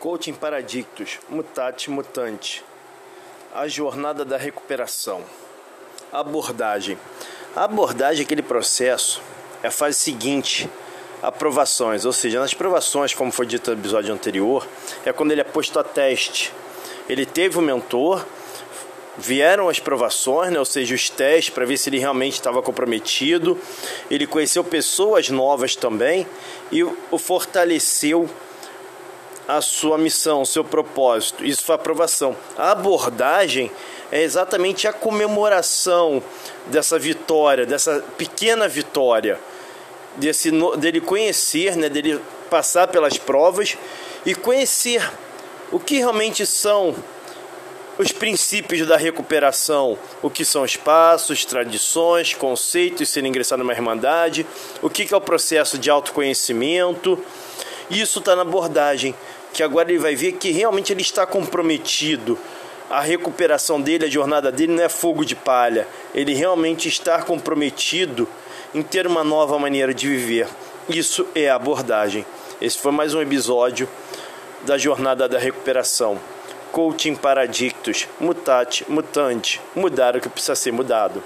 Coaching Paradictus, Mutate Mutante. A jornada da recuperação. Abordagem. A abordagem, aquele processo, é a fase seguinte, aprovações, ou seja, nas provações, como foi dito no episódio anterior, é quando ele é posto a teste. Ele teve o um mentor, vieram as provações, né, ou seja, os testes para ver se ele realmente estava comprometido. Ele conheceu pessoas novas também e o fortaleceu a sua missão, o seu propósito, isso foi a aprovação. A abordagem é exatamente a comemoração dessa vitória, dessa pequena vitória, desse, dele conhecer, né, dele passar pelas provas e conhecer o que realmente são os princípios da recuperação, o que são os passos, tradições, conceitos, se ele ingressar numa irmandade, o que é o processo de autoconhecimento. Isso está na abordagem que agora ele vai ver que realmente ele está comprometido. A recuperação dele, a jornada dele não é fogo de palha. Ele realmente está comprometido em ter uma nova maneira de viver. Isso é a abordagem. Esse foi mais um episódio da jornada da recuperação. Coaching Paradictus, mutate, mutante, mudar o que precisa ser mudado.